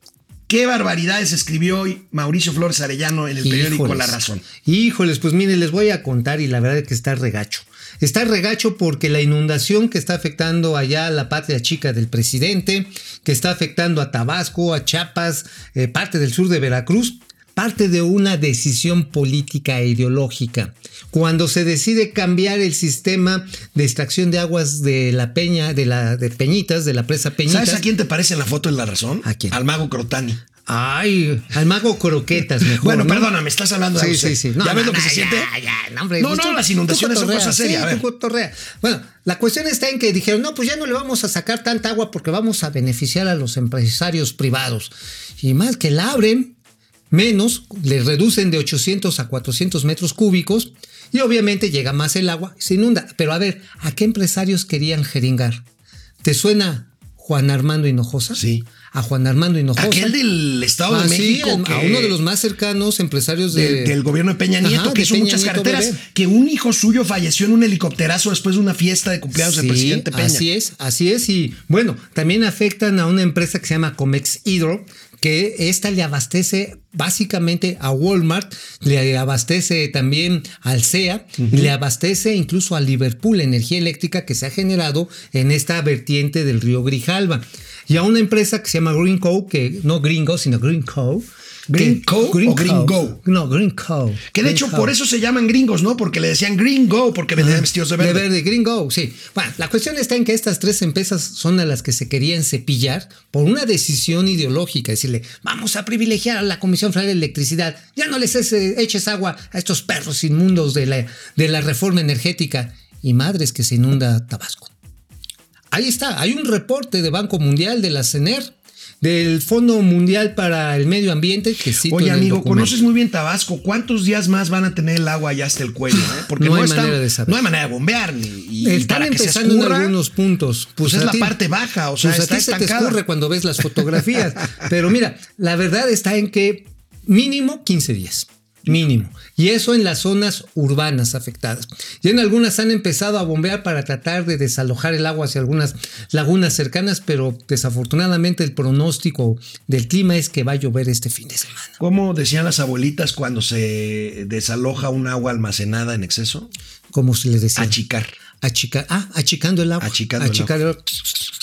qué barbaridades escribió hoy Mauricio Flores Arellano en el periódico. La Razón? Híjoles, pues mire, les voy a contar y la verdad es que está regacho. Está regacho porque la inundación que está afectando allá a la patria chica del presidente, que está afectando a Tabasco, a Chiapas, eh, parte del sur de Veracruz, parte de una decisión política e ideológica. Cuando se decide cambiar el sistema de extracción de aguas de la peña, de la de Peñitas, de la presa Peñitas. ¿Sabes a quién te parece en la foto en La Razón? ¿A quién? Al mago Crotani. Ay, al mago croquetas mejor. Bueno, ¿no? perdóname, estás hablando de Sí, José. sí, sí. No, ¿Ya ves no, lo que no, se siente? ya, no, hombre, No, las inundaciones son cotorrea, cosa seria, sí, a ver. tú cotorrea. Bueno, la cuestión está en que dijeron, no, pues ya no le vamos a sacar tanta agua porque vamos a beneficiar a los empresarios privados. Y más que la abren, menos, le reducen de 800 a 400 metros cúbicos y obviamente llega más el agua y se inunda. Pero a ver, ¿a qué empresarios querían jeringar? ¿Te suena Juan Armando Hinojosa? Sí. A Juan Armando Hinojosa. Aquel del Estado Ah, de sí, México. que- a uno de los más cercanos empresarios de- del, del gobierno de Peña Ajá, Nieto, que hizo Peña muchas Nieto carreteras, bebé. que un hijo suyo falleció en un helicópterazo después de una fiesta de cumpleaños del presidente Peña. Así es, así es. Y bueno, también afectan a una empresa que se llama Comex Hydro, que esta le abastece básicamente a Walmart, le abastece también al CEA, le abastece incluso a Liverpool, energía eléctrica que se ha generado en esta vertiente del río Grijalva. Y a una empresa que se llama Green Co, que no Gringo, sino Green Co. ¿Green que- Co o Green Go? No, Green Co. Que de Green hecho por eso se llaman gringos, ¿no? Porque le decían Green Go, porque vendían vestidos de verde. De verde, gringo, sí. Bueno, la cuestión está en que estas tres empresas son a las que se querían cepillar por una decisión ideológica, decirle, vamos a privilegiar a la Comisión Federal de Electricidad, ya no les eches- eches agua a estos perros inmundos de la, de la reforma energética y madres que se inunda Tabasco. Ahí está, hay un reporte de Banco Mundial, de la CENER, del Fondo Mundial para el Medio Ambiente que cito Oye, amigo, conoces muy bien Tabasco. ¿Cuántos días más van a tener el agua allá hasta el cuello? eh? Porque No hay está- manera de saber. No hay manera de bombear. Ni, y, y Están para que se empezando en algunos puntos. Pues, es a la parte baja, o sea, pues a ti se te escurre cuando ves las fotografías. Pero mira, la verdad está en que mínimo 15 días. Mínimo. Y eso en las zonas urbanas afectadas. Y en algunas han empezado a bombear para tratar de desalojar el agua hacia algunas lagunas cercanas, pero desafortunadamente el pronóstico del clima es que va a llover este fin de semana. ¿Cómo decían las abuelitas cuando se desaloja un agua almacenada en exceso? Como se les decía. Achicar. Achicar. Ah, achicando el agua. Achicando el Achicar el-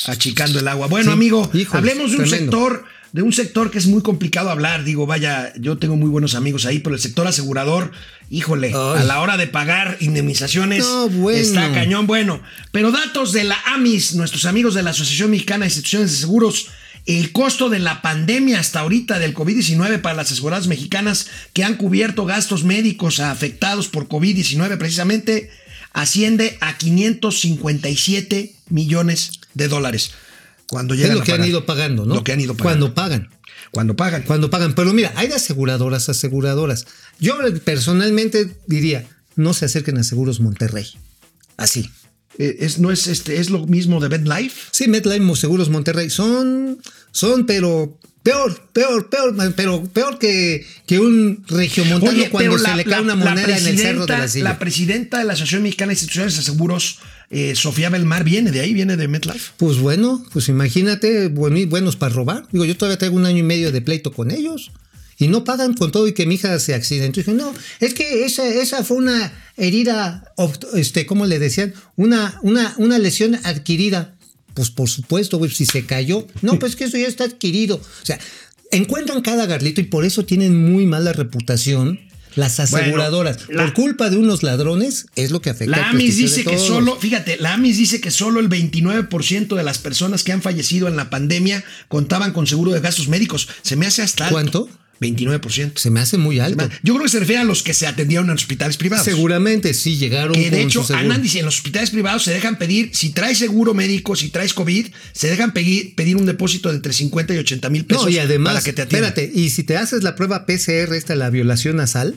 achicando el agua. Bueno, Sí, amigo, hablemos de un tremendo. sector, de un sector que es muy complicado hablar. Digo, vaya, yo tengo muy buenos amigos ahí, pero el sector asegurador, híjole, Ay. a la hora de pagar indemnizaciones No, bueno. está cañón bueno. Pero datos de la AMIS, nuestros amigos de la Asociación Mexicana de Instituciones de Seguros. El costo de la pandemia hasta ahorita del COVID-19 para las aseguradoras mexicanas que han cubierto gastos médicos afectados por COVID-19 precisamente asciende a 557 millones de dólares. Cuando Es llegan lo a que han ido pagando, ¿no? Lo que han ido pagando. Cuando pagan. Cuando pagan. Cuando pagan. Pero mira, hay de aseguradoras, aseguradoras. Yo personalmente diría, no se acerquen a Seguros Monterrey. Así. Eh, es, no es, este, es lo mismo de BetLife. Sí, MetLife, Seguros Monterrey, son, son, pero Peor, peor, peor, pero peor que, que un regiomontano Oye, cuando se la- le cae la- una moneda en el cerro de la silla. La presidenta de la Asociación Mexicana de Instituciones de Seguros, eh, Sofía Belmar, viene de ahí, viene de MetLife. Pues bueno, pues imagínate, buenos para robar. Digo, yo todavía traigo un año y medio de pleito con ellos. Y no pagan con todo y que mi hija se accidentó. Y dije, no, es que esa, esa fue una herida, este, ¿cómo le decían? Una, una, una lesión adquirida. Pues por supuesto, güey, si se cayó. No, pues que eso ya está adquirido. O sea, encuentran cada garlito y por eso tienen muy mala reputación las aseguradoras. la- por culpa de unos ladrones es lo que afecta La AMIS dice que solo, fíjate, la AMIS dice que solo el 29% de las personas que han fallecido en la pandemia contaban con seguro de gastos médicos. Se me hace hasta alto. ¿Cuánto? 29%. Se me hace muy alto. Yo creo que se refiere a los que se atendieron en hospitales privados. Seguramente sí llegaron Que de con hecho, andan en los hospitales privados se dejan pedir, si traes seguro médico, si traes COVID, se dejan pedir, pedir un depósito de entre 50 y 80 mil pesos No, y además, para que te atiendan. espérate, y si te haces la prueba PCR, esta, la violación nasal,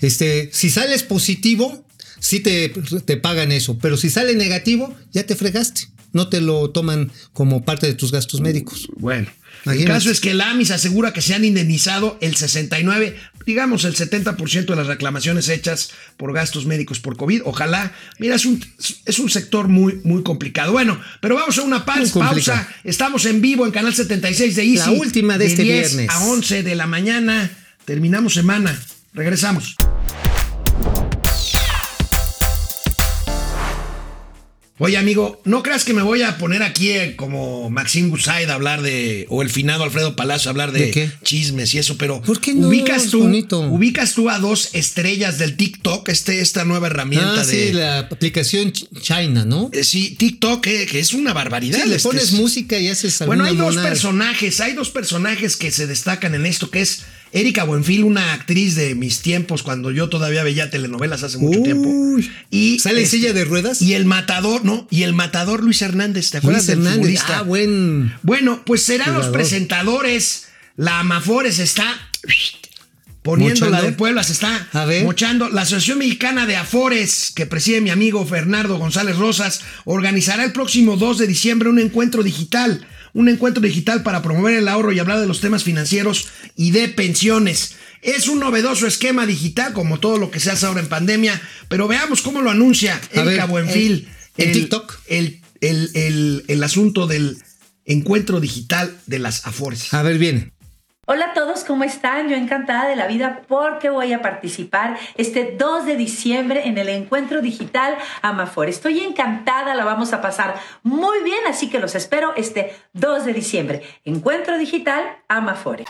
este, si sales positivo, sí te, te pagan eso, pero si sale negativo, ya te fregaste. No te lo toman como parte de tus gastos médicos. Bueno, el caso es que la AMIS asegura que se han indemnizado el 69, digamos el 70% de las reclamaciones hechas por gastos médicos por COVID. Ojalá, mira, es un, es un sector muy, muy complicado. Bueno, pero vamos a una pausa. Estamos en vivo en Canal 76 de Easy. La última de este 10 viernes. A 11 de la mañana. Terminamos semana. Regresamos. Oye, amigo, no creas que me voy a poner aquí eh, como Maxime Gusaid a hablar de. o el finado Alfredo Palacio a hablar de, ¿De qué? chismes y eso, pero. ¿Por qué no? Ubicas tú, bonito. ubicas tú a dos estrellas del TikTok, este, esta nueva herramienta Ah, de. sí, la aplicación Ch- China, ¿no? eh, sí, TikTok, eh, que es una barbaridad. Sí, le este pones es- música y haces Bueno, hay dos mona- personajes, hay dos personajes que se destacan en esto, que es Erika Buenfil, una actriz de mis tiempos, cuando yo todavía veía telenovelas hace mucho Uy. tiempo. Y este, ¿Sale en silla de ruedas? Y el matador, ¿no? Y el matador Luis Hernández, ¿te acuerdas Luis Hernández. futbolista? Ah, buen. Bueno, pues serán los presentadores. La Amafores está poniendo la ¿Mochando? de Puebla, se está A ver. mochando. La Asociación Mexicana de Afores, que preside mi amigo Fernando González Rosas, organizará el próximo 2 de diciembre un encuentro digital. Un encuentro digital para promover el ahorro y hablar de los temas financieros y de pensiones. Es un novedoso esquema digital, como todo lo que se hace ahora en pandemia, pero veamos cómo lo anuncia Erika Buenfil. en- en el- TikTok. El, el, el, el asunto del encuentro digital de las Afores. A ver, viene. Hola a todos, ¿cómo están? Yo encantada de la vida porque voy a participar este 2 de diciembre en el encuentro digital Amafor. Estoy encantada, la vamos a pasar muy bien, así que los espero este 2 de diciembre. Encuentro digital Amafore.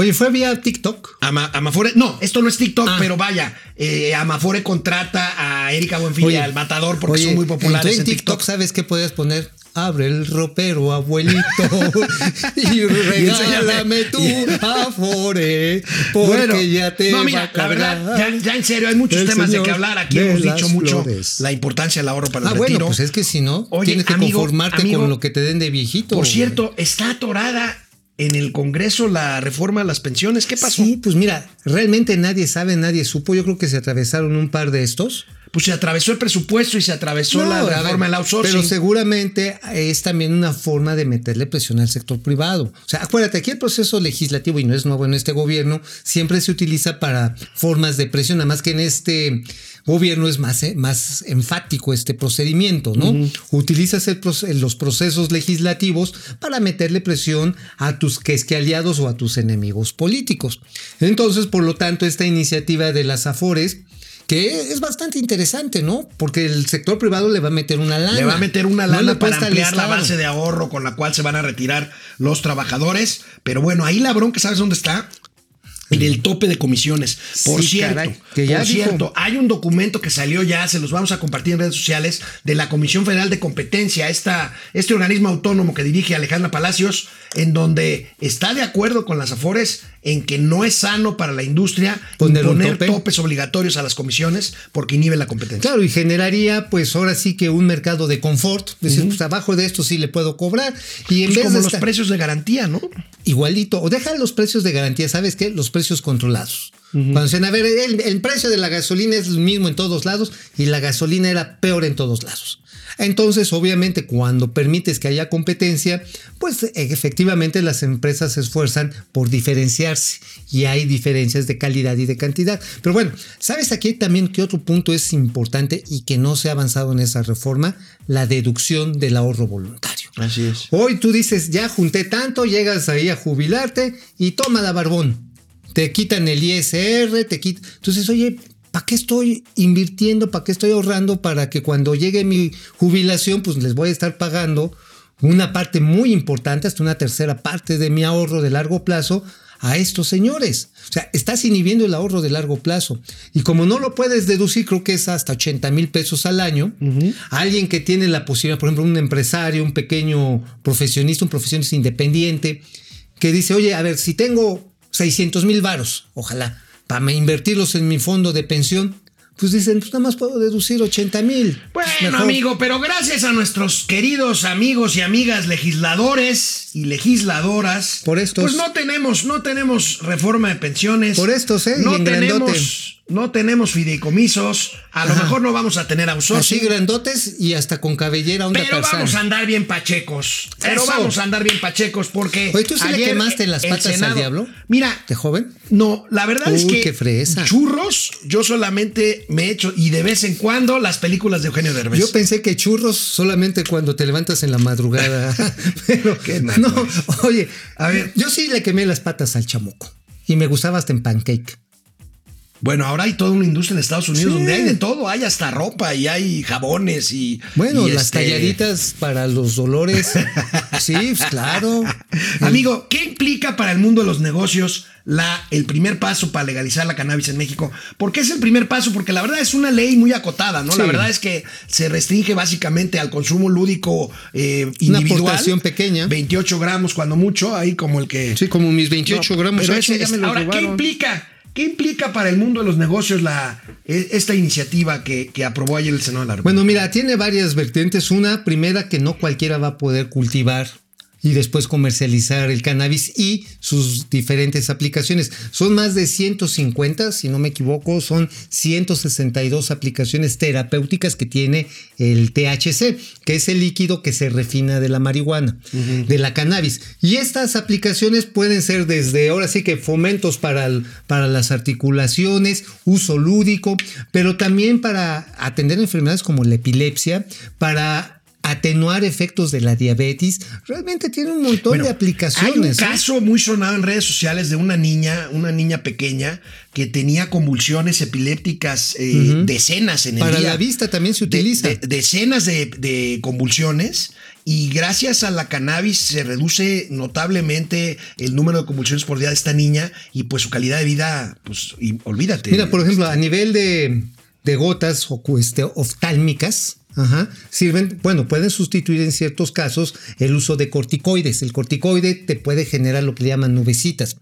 Oye, ¿fue vía TikTok? Ama- Amafore, no, esto no es TikTok, Ah. pero vaya, eh, Amafore contrata a Erika Buenfil y al Matador porque oye, son muy populares en en TikTok. TikTok, ¿sabes qué podías poner? Abre el ropero, abuelito, [LAUGHS] y regálame tu afore, porque Bueno, ya te no, va mira, a la verdad, ya, ya en serio, hay muchos el temas de que hablar. Aquí hemos dicho mucho flores. la importancia del ahorro para el Ah, retiro. bueno, pues es que si no, Oye, tienes que amigo, conformarte amigo, con lo que te den de viejito. Por cierto, está atorada en el Congreso la reforma de las pensiones. ¿Qué pasó? Sí, pues mira, realmente nadie sabe, nadie supo. Yo creo que se atravesaron un par de estos. Pues se atravesó el presupuesto y se atravesó No, la a ver, reforma del outsourcing. Pero seguramente es también una forma de meterle presión al sector privado. O sea, acuérdate, aquí el proceso legislativo, y no es nuevo en este gobierno, siempre se utiliza para formas de presión, nada más que en este gobierno es más, eh, más enfático este procedimiento, ¿no? Utilizas el proce- los procesos legislativos para meterle presión a tus que es que aliados o a tus enemigos políticos. Entonces, por lo tanto, esta iniciativa de las AFORES que es bastante interesante, ¿no? Porque el sector privado le va a meter una lana. Le va a meter una lana para ampliar la base de ahorro con la cual se van a retirar los trabajadores. Pero bueno, ahí la bronca, ¿sabes dónde está? En el tope de comisiones. Por Sí, cierto, caray, que ya por dijo. cierto, hay un documento que salió ya, se los vamos a compartir en redes sociales, de la Comisión Federal de Competencia, esta, este organismo autónomo que dirige Alejandra Palacios, en donde está de acuerdo con las AFORES en que no es sano para la industria Poner tope. topes obligatorios a las comisiones porque inhibe la competencia. Claro, y generaría, pues ahora sí que un mercado de confort. Es decir, pues abajo de esto sí le puedo cobrar. Y en Pues vez como de los estar- precios de garantía, ¿no? Igualito, o deja los precios de garantía, ¿sabes qué? Los precios controlados. Cuando dicen, a ver, el, el precio de la gasolina es el mismo en todos lados y la gasolina era peor en todos lados. Entonces, obviamente, cuando permites que haya competencia, pues efectivamente las empresas se esfuerzan por diferenciarse y hay diferencias de calidad y de cantidad. Pero bueno, ¿sabes aquí también que otro punto es importante y que no se ha avanzado en esa reforma? La deducción del ahorro voluntario. Así es. Hoy tú dices, ya junté tanto, llegas ahí a jubilarte y toma la barbón. Te quitan el ISR, te quitan... Entonces, oye, ¿para qué estoy invirtiendo? ¿Para qué estoy ahorrando? Para que cuando llegue mi jubilación, pues les voy a estar pagando una parte muy importante, hasta una tercera parte de mi ahorro de largo plazo a estos señores. O sea, estás inhibiendo el ahorro de largo plazo. Y como no lo puedes deducir, creo que es hasta 80 mil pesos al año, alguien que tiene la posibilidad, por ejemplo, un empresario, un pequeño profesionista, un profesionista independiente, que dice, oye, a ver, si tengo 600 mil varos, ojalá, para invertirlos en mi fondo de pensión, pues dicen, pues nada más puedo deducir 80 mil. Bueno, amigo, pero gracias a nuestros queridos amigos y amigas legisladores y legisladoras. Por estos. Pues no tenemos, no tenemos reforma de pensiones. Por estos, ¿eh? No tenemos, no tenemos fideicomisos. A lo mejor no vamos a tener Así outsourcing. grandotes y hasta con cabellera onda Pero vamos a andar bien pachecos. Pero Eso. vamos a andar bien pachecos porque. Oye, ¿tú sí le quemaste las patas al diablo? Mira, ¿De joven? no, la verdad es Uy, que qué fresa. churros, yo solamente me he hecho y de vez en cuando las películas de Eugenio Derbez. Yo pensé que churros solamente cuando te levantas en la madrugada. [LAUGHS] Pero Qué naco no, oye, A ver. yo sí le quemé las patas al chamuco y me gustaba hasta en pancake. Bueno, ahora hay toda una industria en Estados Unidos Sí. donde hay de todo, hay hasta ropa y hay jabones y Bueno, y las este- talladitas para los dolores. [LAUGHS] sí, pues, claro. Amigo, ¿qué implica para el mundo de los negocios la, el primer paso para legalizar la cannabis en México? ¿Por qué es el primer paso? Porque la verdad es una ley muy acotada, ¿no? La verdad es que se restringe básicamente al consumo lúdico eh, Una individual. aportación pequeña. 28 gramos cuando mucho, ahí como el que... Sí, como mis 28 No, gramos. pero Ah, ya me ahora, ¿qué implica? ¿Qué implica para el mundo de los negocios la, e- esta iniciativa que, que aprobó ayer el Senado de la República? Bueno, mira, tiene varias vertientes. Una, primera, que no cualquiera va a poder cultivar y después comercializar el cannabis y sus diferentes aplicaciones. Son más de 150, si no me equivoco, son 162 aplicaciones terapéuticas que tiene el THC, que es el líquido que se refina de la marihuana, de la cannabis. Y estas aplicaciones pueden ser desde, ahora sí que fomentos para, el- para las articulaciones, uso lúdico, pero también para atender enfermedades como la epilepsia, para atenuar efectos de la diabetes. Realmente tiene un montón Bueno, de Hay un aplicaciones. ¿eh? caso muy sonado en redes sociales de una niña, una niña pequeña que tenía convulsiones epilépticas eh, decenas en el Para día. la vista también se De- utiliza. de- decenas de, de convulsiones y gracias a la cannabis se reduce notablemente el número de convulsiones por día de esta niña y pues su calidad de vida, pues y- olvídate. Mira, por ejemplo, a nivel de, de gotas o este, oftálmicas, ajá, sirven, bueno, pueden sustituir en ciertos casos el uso de corticoides. El corticoide te puede generar lo que le llaman nubecitas.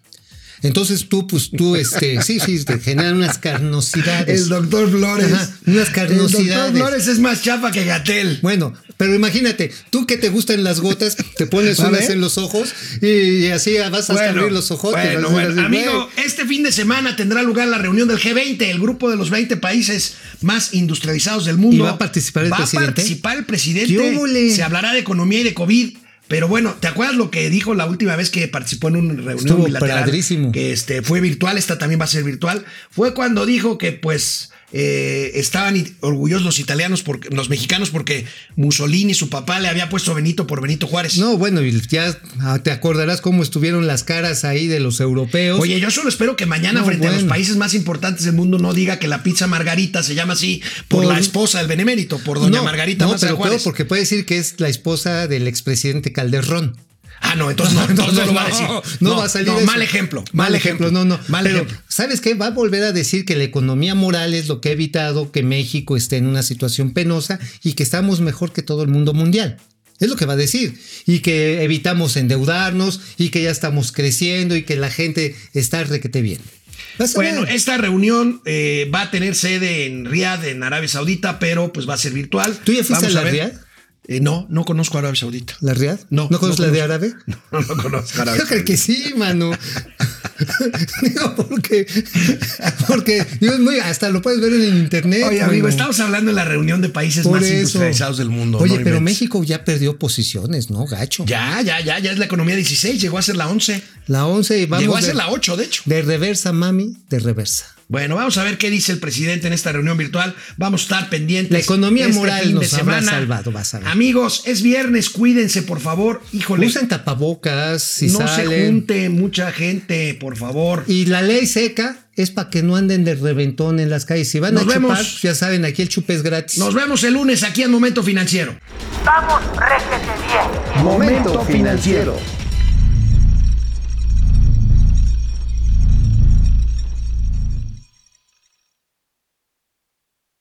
Entonces tú, pues tú, este, sí, sí, te generan unas carnosidades. el doctor Flores. Ajá, unas El carnosidades. doctor Flores es más chapa que Gatel. Bueno, pero imagínate, tú que te gustan las gotas, te pones [LAUGHS] unas en los ojos y, así vas a abrir los ojos. Bueno, bueno. Amigo, este fin de semana tendrá lugar la reunión del G20, el grupo de los 20 países más industrializados del mundo. ¿Y va a participar el Va presidente? a participar el presidente. Se hablará de economía y de COVID. Pero bueno, ¿te acuerdas lo que dijo la última vez que participó en una reunión Estuvo bilateral? Que este, fue virtual, esta también va a ser virtual. Fue cuando dijo que pues eh, estaban orgullosos los italianos, porque, los mexicanos, porque Mussolini, su papá, le había puesto Benito por Benito Juárez. No, bueno, ya ah, te acordarás cómo estuvieron las caras ahí de los europeos. Oye, yo solo espero que mañana, No, frente a los países más importantes del mundo, no diga que la pizza Margarita se llama así por, Por- la esposa del benemérito, por doña no, Margarita no, Maza pero Juárez. peor, porque puede decir que es la esposa del expresidente Calderón. Ah, no, entonces no, [LAUGHS] entonces no lo va a decir. No, va a salir no, eso. mal ejemplo. Mal ejemplo, no, no. Mal Pero, ejemplo. ¿sabes qué? Va a volver a decir que la economía moral es lo que ha evitado que México esté en una situación penosa y que estamos mejor que todo el mundo mundial. Es lo que va a decir. Y que evitamos endeudarnos y que ya estamos creciendo y que la gente está requete bien. Bueno, ver. esta reunión eh, va a tener sede en Riad, en Arabia Saudita, pero pues va a ser virtual. ¿Tú ya fuiste Vamos a la ver. Eh, no, no conozco Arabia Saudita. ¿La Riad? No. ¿No conoces la de árabe? [LAUGHS] No, no conozco Arabia [LAUGHS] Yo creo que sí, mano. [LAUGHS] digo, porque, porque digo, es muy, hasta lo puedes ver en internet. Oye, amigo, estamos hablando de la reunión de países Por más eso. industrializados del mundo. Oye, no pero. México ya perdió posiciones, ¿no? Gacho. Ya, ya, ya, ya es la economía 16, llegó a ser la 11. La 11 y vamos llegó a ser la 8, de hecho. de reversa, mami, de reversa. Bueno, vamos a ver qué dice el presidente en esta reunión virtual. Vamos a estar pendientes. La economía este moral nos de habrá semana. salvado, vas a ver. Amigos, es viernes, cuídense, por favor. Híjole, Usen tapabocas si no se junte mucha gente, por favor. Y la ley seca es para que no anden de reventón en las calles. Si van Nos a chupar, vemos. ya saben, aquí el chupe es gratis. Nos vemos el lunes aquí en Momento Financiero. Vamos, réjete bien. Momento financiero.